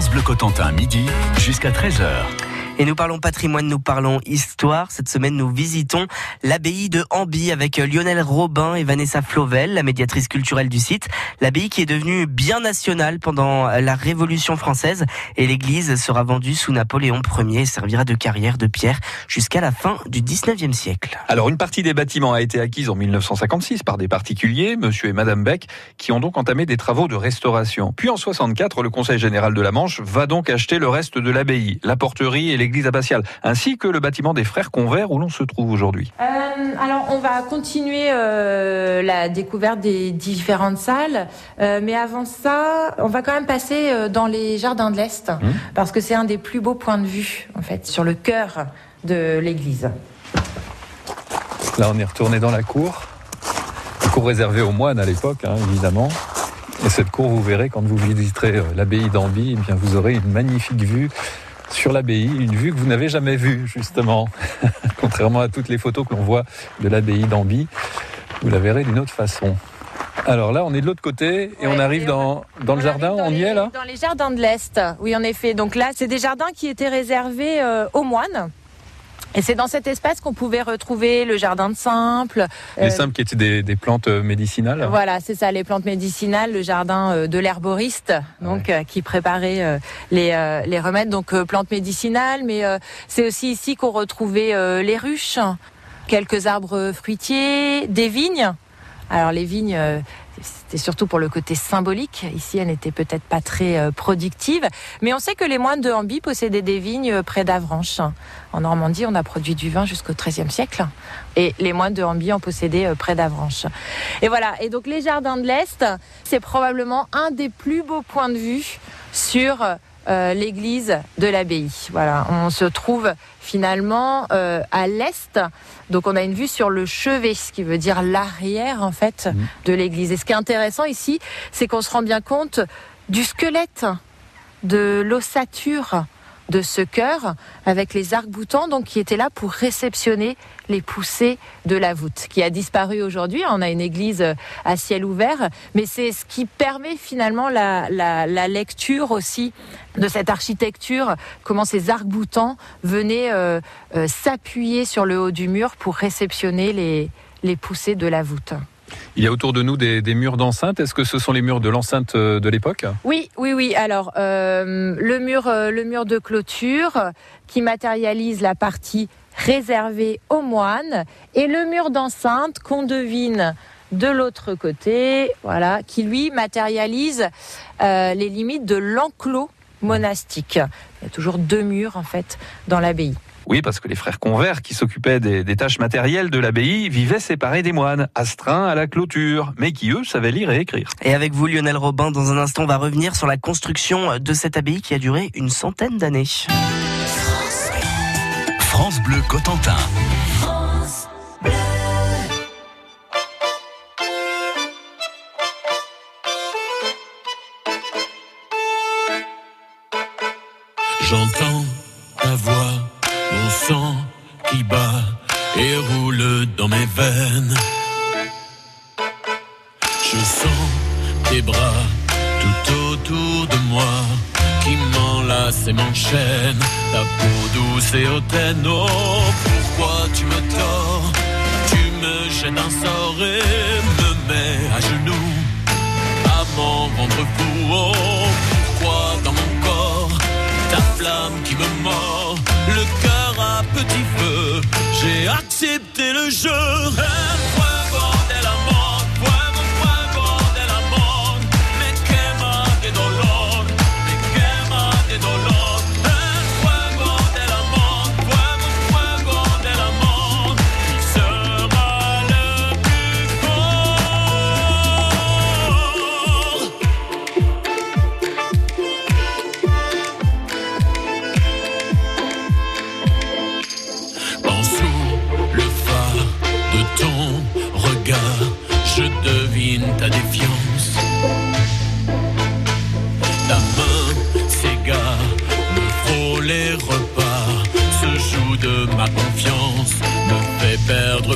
France Cotentin, midi jusqu'à 13h. Et nous parlons patrimoine, nous parlons histoire. Cette semaine, nous visitons l'abbaye de Hamby avec Lionel Robin et Vanessa Flovel, la médiatrice culturelle du site. L'abbaye qui est devenue bien nationale pendant la Révolution française et l'église sera vendue sous Napoléon Ier et servira de carrière de pierre jusqu'à la fin du 19e siècle. Alors, une partie des bâtiments a été acquise en 1956 par des particuliers, monsieur et madame Beck, qui ont donc entamé des travaux de restauration. Puis en 64, le Conseil général de la Manche va donc acheter le reste de l'abbaye, la porterie et l'église abbatiale, ainsi que le bâtiment des Frères Convers où l'on se trouve aujourd'hui euh, Alors, on va continuer euh, la découverte des différentes salles, euh, mais avant ça, on va quand même passer dans les jardins de l'Est, mmh. parce que c'est un des plus beaux points de vue, en fait, sur le cœur de l'église. Là, on est retourné dans la cour, cour réservée aux moines à l'époque, hein, évidemment. Et cette cour, vous verrez, quand vous visiterez l'abbaye d'Amby, eh bien, vous aurez une magnifique vue sur l'abbaye, une vue que vous n'avez jamais vue, justement. Contrairement à toutes les photos que l'on voit de l'abbaye d'Amby, vous la verrez d'une autre façon. Alors là, on est de l'autre côté et on arrive dans, dans le jardin, on y est là? Dans les jardins de l'Est, oui en effet. Donc là, c'est des jardins qui étaient réservés euh, aux moines. Et c'est dans cet espace qu'on pouvait retrouver le jardin de simple. Les euh, simples qui étaient des, plantes euh, médicinales. Voilà, c'est ça, les plantes médicinales, le jardin euh, de l'herboriste, donc qui préparait les, les remèdes, donc plantes médicinales. Mais c'est aussi ici qu'on retrouvait les ruches, quelques arbres fruitiers, des vignes. Alors les vignes, c'était surtout pour le côté symbolique. Ici, elle n'était peut-être pas très euh, productive. Mais on sait que les moines de Hamby possédaient des vignes euh, près d'Avranches. En Normandie, on a produit du vin jusqu'au XIIIe siècle. Et les moines de Hamby en possédaient euh, près d'Avranches. Et voilà. Et donc, les jardins de l'Est, c'est probablement un des plus beaux points de vue sur euh, l'église de l'abbaye. Voilà, on se trouve finalement euh, à l'est, donc on a une vue sur le chevet, ce qui veut dire l'arrière en fait mhm. de l'église. Et ce qui est intéressant ici, c'est qu'on se rend bien compte du squelette, de l'ossature de ce cœur avec les arcs-boutants donc qui étaient là pour réceptionner les poussées de la voûte qui a disparu aujourd'hui. On a une église à ciel ouvert, mais c'est ce qui permet finalement la, lecture aussi de cette architecture, comment ces arcs-boutants venaient euh, euh, s'appuyer sur le haut du mur pour réceptionner les, les poussées de la voûte. Il y a autour de nous des, murs d'enceinte. Est-ce que ce sont les murs de l'enceinte euh, de l'époque? Oui, oui, oui. Alors, euh, le, mur, euh, le mur de clôture qui matérialise la partie réservée aux moines et le mur d'enceinte qu'on devine de l'autre côté, qui lui matérialise les limites de l'enclos monastique. Il y a toujours deux murs en fait dans l'abbaye. Oui, parce que les frères convers qui s'occupaient des, tâches matérielles de l'abbaye vivaient séparés des moines, astreints à la clôture, mais qui eux savaient lire et écrire. Et avec vous, Lionel Robin, dans un instant, on va revenir sur la construction de cette abbaye qui a duré une centaine d'années. France Bleu Cotentin. J'entends ta voix qui bat et roule dans mes veines. Je sens tes bras tout autour de moi qui m'enlacent et m'enchaînent. Ta peau douce et hautaine, oh, pourquoi tu me tords? Tu me jettes un sort et me mets à genoux à m'en rendre fou. Oh, pourquoi dans mon corps ta flamme qui me mord? J'ai accepté le jeu.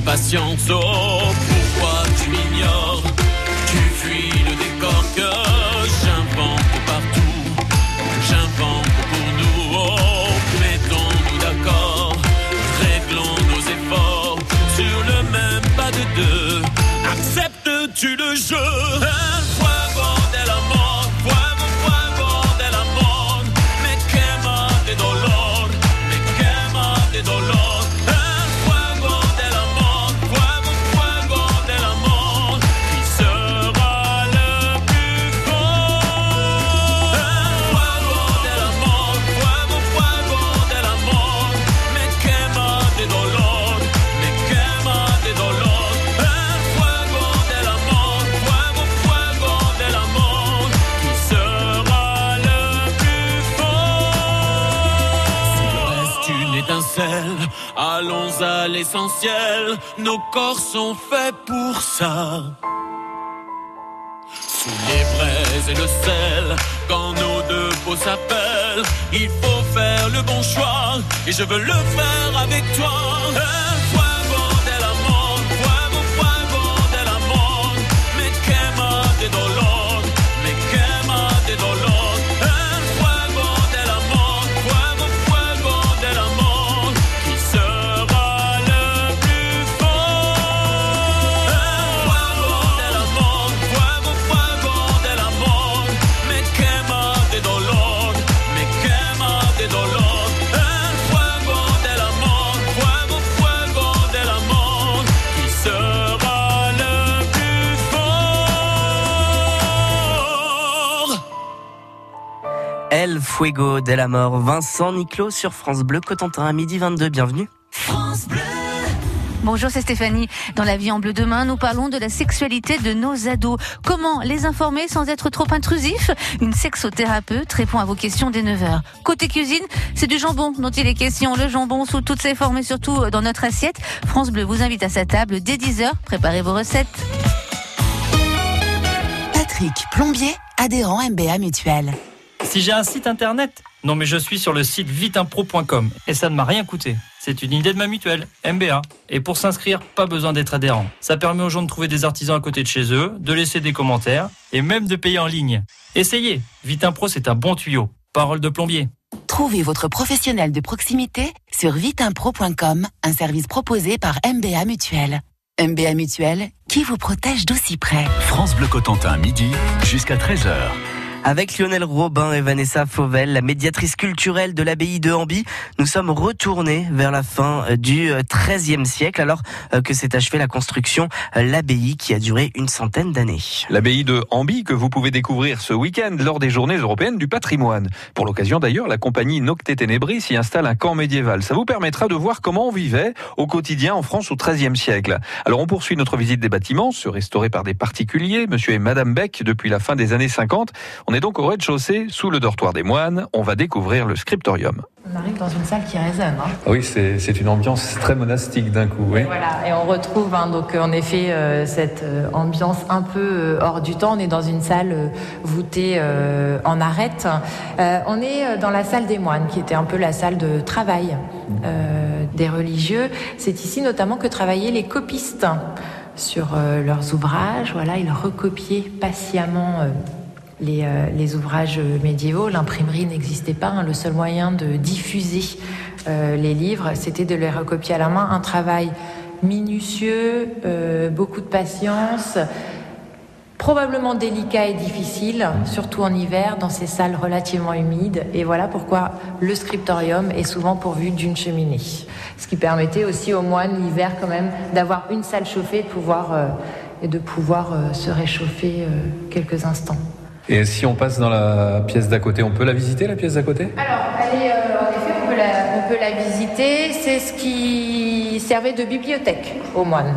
patience. Oh, pourquoi tu m'ignores? Tu fuis le décor que j'invente partout. J'invente pour nous. Oh, mettons-nous d'accord. Réglons nos efforts sur le même pas de deux. Acceptes-tu le jeu? Allons à l'essentiel. Nos corps sont faits pour ça. Sous les braises et le sel, quand nos deux peaux s'appellent, il faut faire le bon choix, et je veux le faire avec toi. Fuego de la mort. Vincent Niclot sur France Bleu Cotentin à midi 22. Bienvenue. Bonjour, c'est Stéphanie. Dans la vie en bleu demain, nous parlons de la sexualité de nos ados. Comment les informer sans être trop intrusif? Une sexothérapeute répond à vos questions dès 9h. Côté cuisine, c'est du jambon dont il est question. Le jambon sous toutes ses formes et surtout dans notre assiette. France Bleu vous invite à sa table dès 10h. Préparez vos recettes. Patrick, plombier, adhérent MBA Mutuel. Si j'ai un site internet Non mais je suis sur le site viteimpro.com et ça ne m'a rien coûté. C'est une idée de ma mutuelle, MBA. Et pour s'inscrire, pas besoin d'être adhérent. Ça permet aux gens de trouver des artisans à côté de chez eux, de laisser des commentaires et même de payer en ligne. Essayez Vitimpro, c'est un bon tuyau. Parole de plombier. Trouvez votre professionnel de proximité sur viteimpro.com, un service proposé par MBA Mutuel. MBA Mutuel, qui vous protège d'aussi près. France Bleu Cotentin, midi jusqu'à 13h. Avec Lionel Robin et Vanessa Fauvel, la médiatrice culturelle de l'abbaye de Hamby, nous sommes retournés vers la fin euh, du XIIIe siècle, alors euh, que s'est achevée la construction, euh, l'abbaye qui a duré une centaine d'années. L'abbaye de Hamby que vous pouvez découvrir ce week-end lors des Journées européennes du patrimoine. Pour l'occasion d'ailleurs, la compagnie Nocte Ténébris y installe un camp médiéval. Ça vous permettra de voir comment on vivait au quotidien en France au XIIIe siècle. Alors on poursuit notre visite des bâtiments, ceux restaurés par des particuliers, monsieur et madame Beck, depuis la fin des années 50. On est donc au rez-de-chaussée, sous le dortoir des moines. On va découvrir le scriptorium. On arrive dans une salle qui résonne. hein. Oui, c'est une ambiance très monastique d'un coup. Oui. Voilà, et on retrouve hein, donc en effet euh, cette euh, ambiance un peu euh, hors du temps. On est dans une salle euh, voûtée euh, en arête. Euh, on est euh, dans la salle des moines, qui était un peu la salle de travail euh, des religieux. C'est ici notamment que travaillaient les copistes sur euh, leurs ouvrages. Voilà, ils recopiaient patiemment. Euh, les, ouvrages médiévaux. L'imprimerie n'existait pas. hein. Le seul moyen de diffuser euh, les livres, c'était de les recopier à la main. Un travail minutieux, euh, beaucoup de patience, probablement délicat et difficile, surtout en hiver, dans ces salles relativement humides. Et voilà pourquoi le scriptorium est souvent pourvu d'une cheminée. Ce qui permettait aussi aux moines l'hiver quand même d'avoir une salle chauffée et de pouvoir, et de pouvoir se réchauffer quelques instants. Et si on passe dans la pièce d'à côté, on peut la visiter, la pièce d'à côté? Alors, elle est, euh, en effet, on peut, la, on peut la visiter. C'est ce qui servait de bibliothèque aux moines.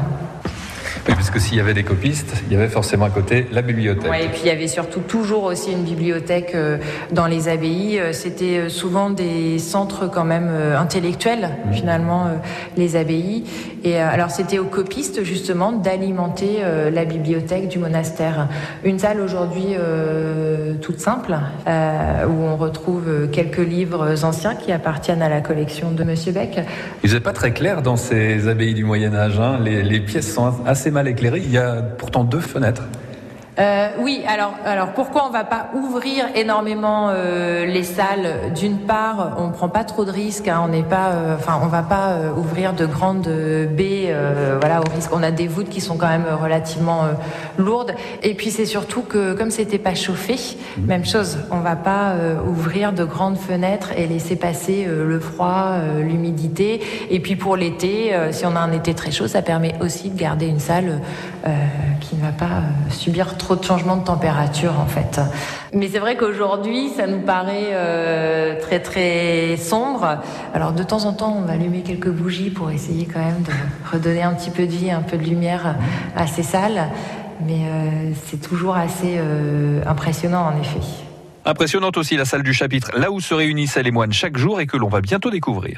Oui, parce que s'il y avait des copistes, il y avait forcément à côté la bibliothèque. Ouais, et puis il y avait surtout toujours aussi une bibliothèque euh, dans les abbayes. Euh, C'était souvent des centres quand même intellectuels, finalement, les abbayes. Et euh, alors c'était aux copistes justement d'alimenter euh, la bibliothèque du monastère. Une salle aujourd'hui euh, toute simple, où on retrouve quelques livres anciens qui appartiennent à la collection de Monsieur Beck. Il faisait pas très clair dans ces abbayes du Moyen Âge. hein. Les pièces sont assez mal éclairées. Il y a pourtant deux fenêtres. Euh, oui, alors, alors pourquoi on va pas ouvrir énormément euh, les salles? D'une part, on prend pas trop de risques, hein, on n'est pas, euh, enfin, on va pas euh, ouvrir de grandes baies, euh, voilà, au risque. On a des voûtes qui sont quand même relativement euh, lourdes, et puis c'est surtout que comme c'était pas chauffé, même chose, on va pas euh, ouvrir de grandes fenêtres et laisser passer euh, le froid, euh, l'humidité, et puis pour l'été, euh, si on a un été très chaud, ça permet aussi de garder une salle euh, qui ne va pas subir trop de changements de température en fait. Mais c'est vrai qu'aujourd'hui, ça nous paraît euh, très très sombre. Alors de temps en temps, on va allumer quelques bougies pour essayer quand même de redonner un petit peu de vie, un peu de lumière à ces salles. Mais euh, c'est toujours assez euh, impressionnant en effet. Impressionnante aussi la salle du chapitre, là où se réunissent les moines chaque jour et que l'on va bientôt découvrir.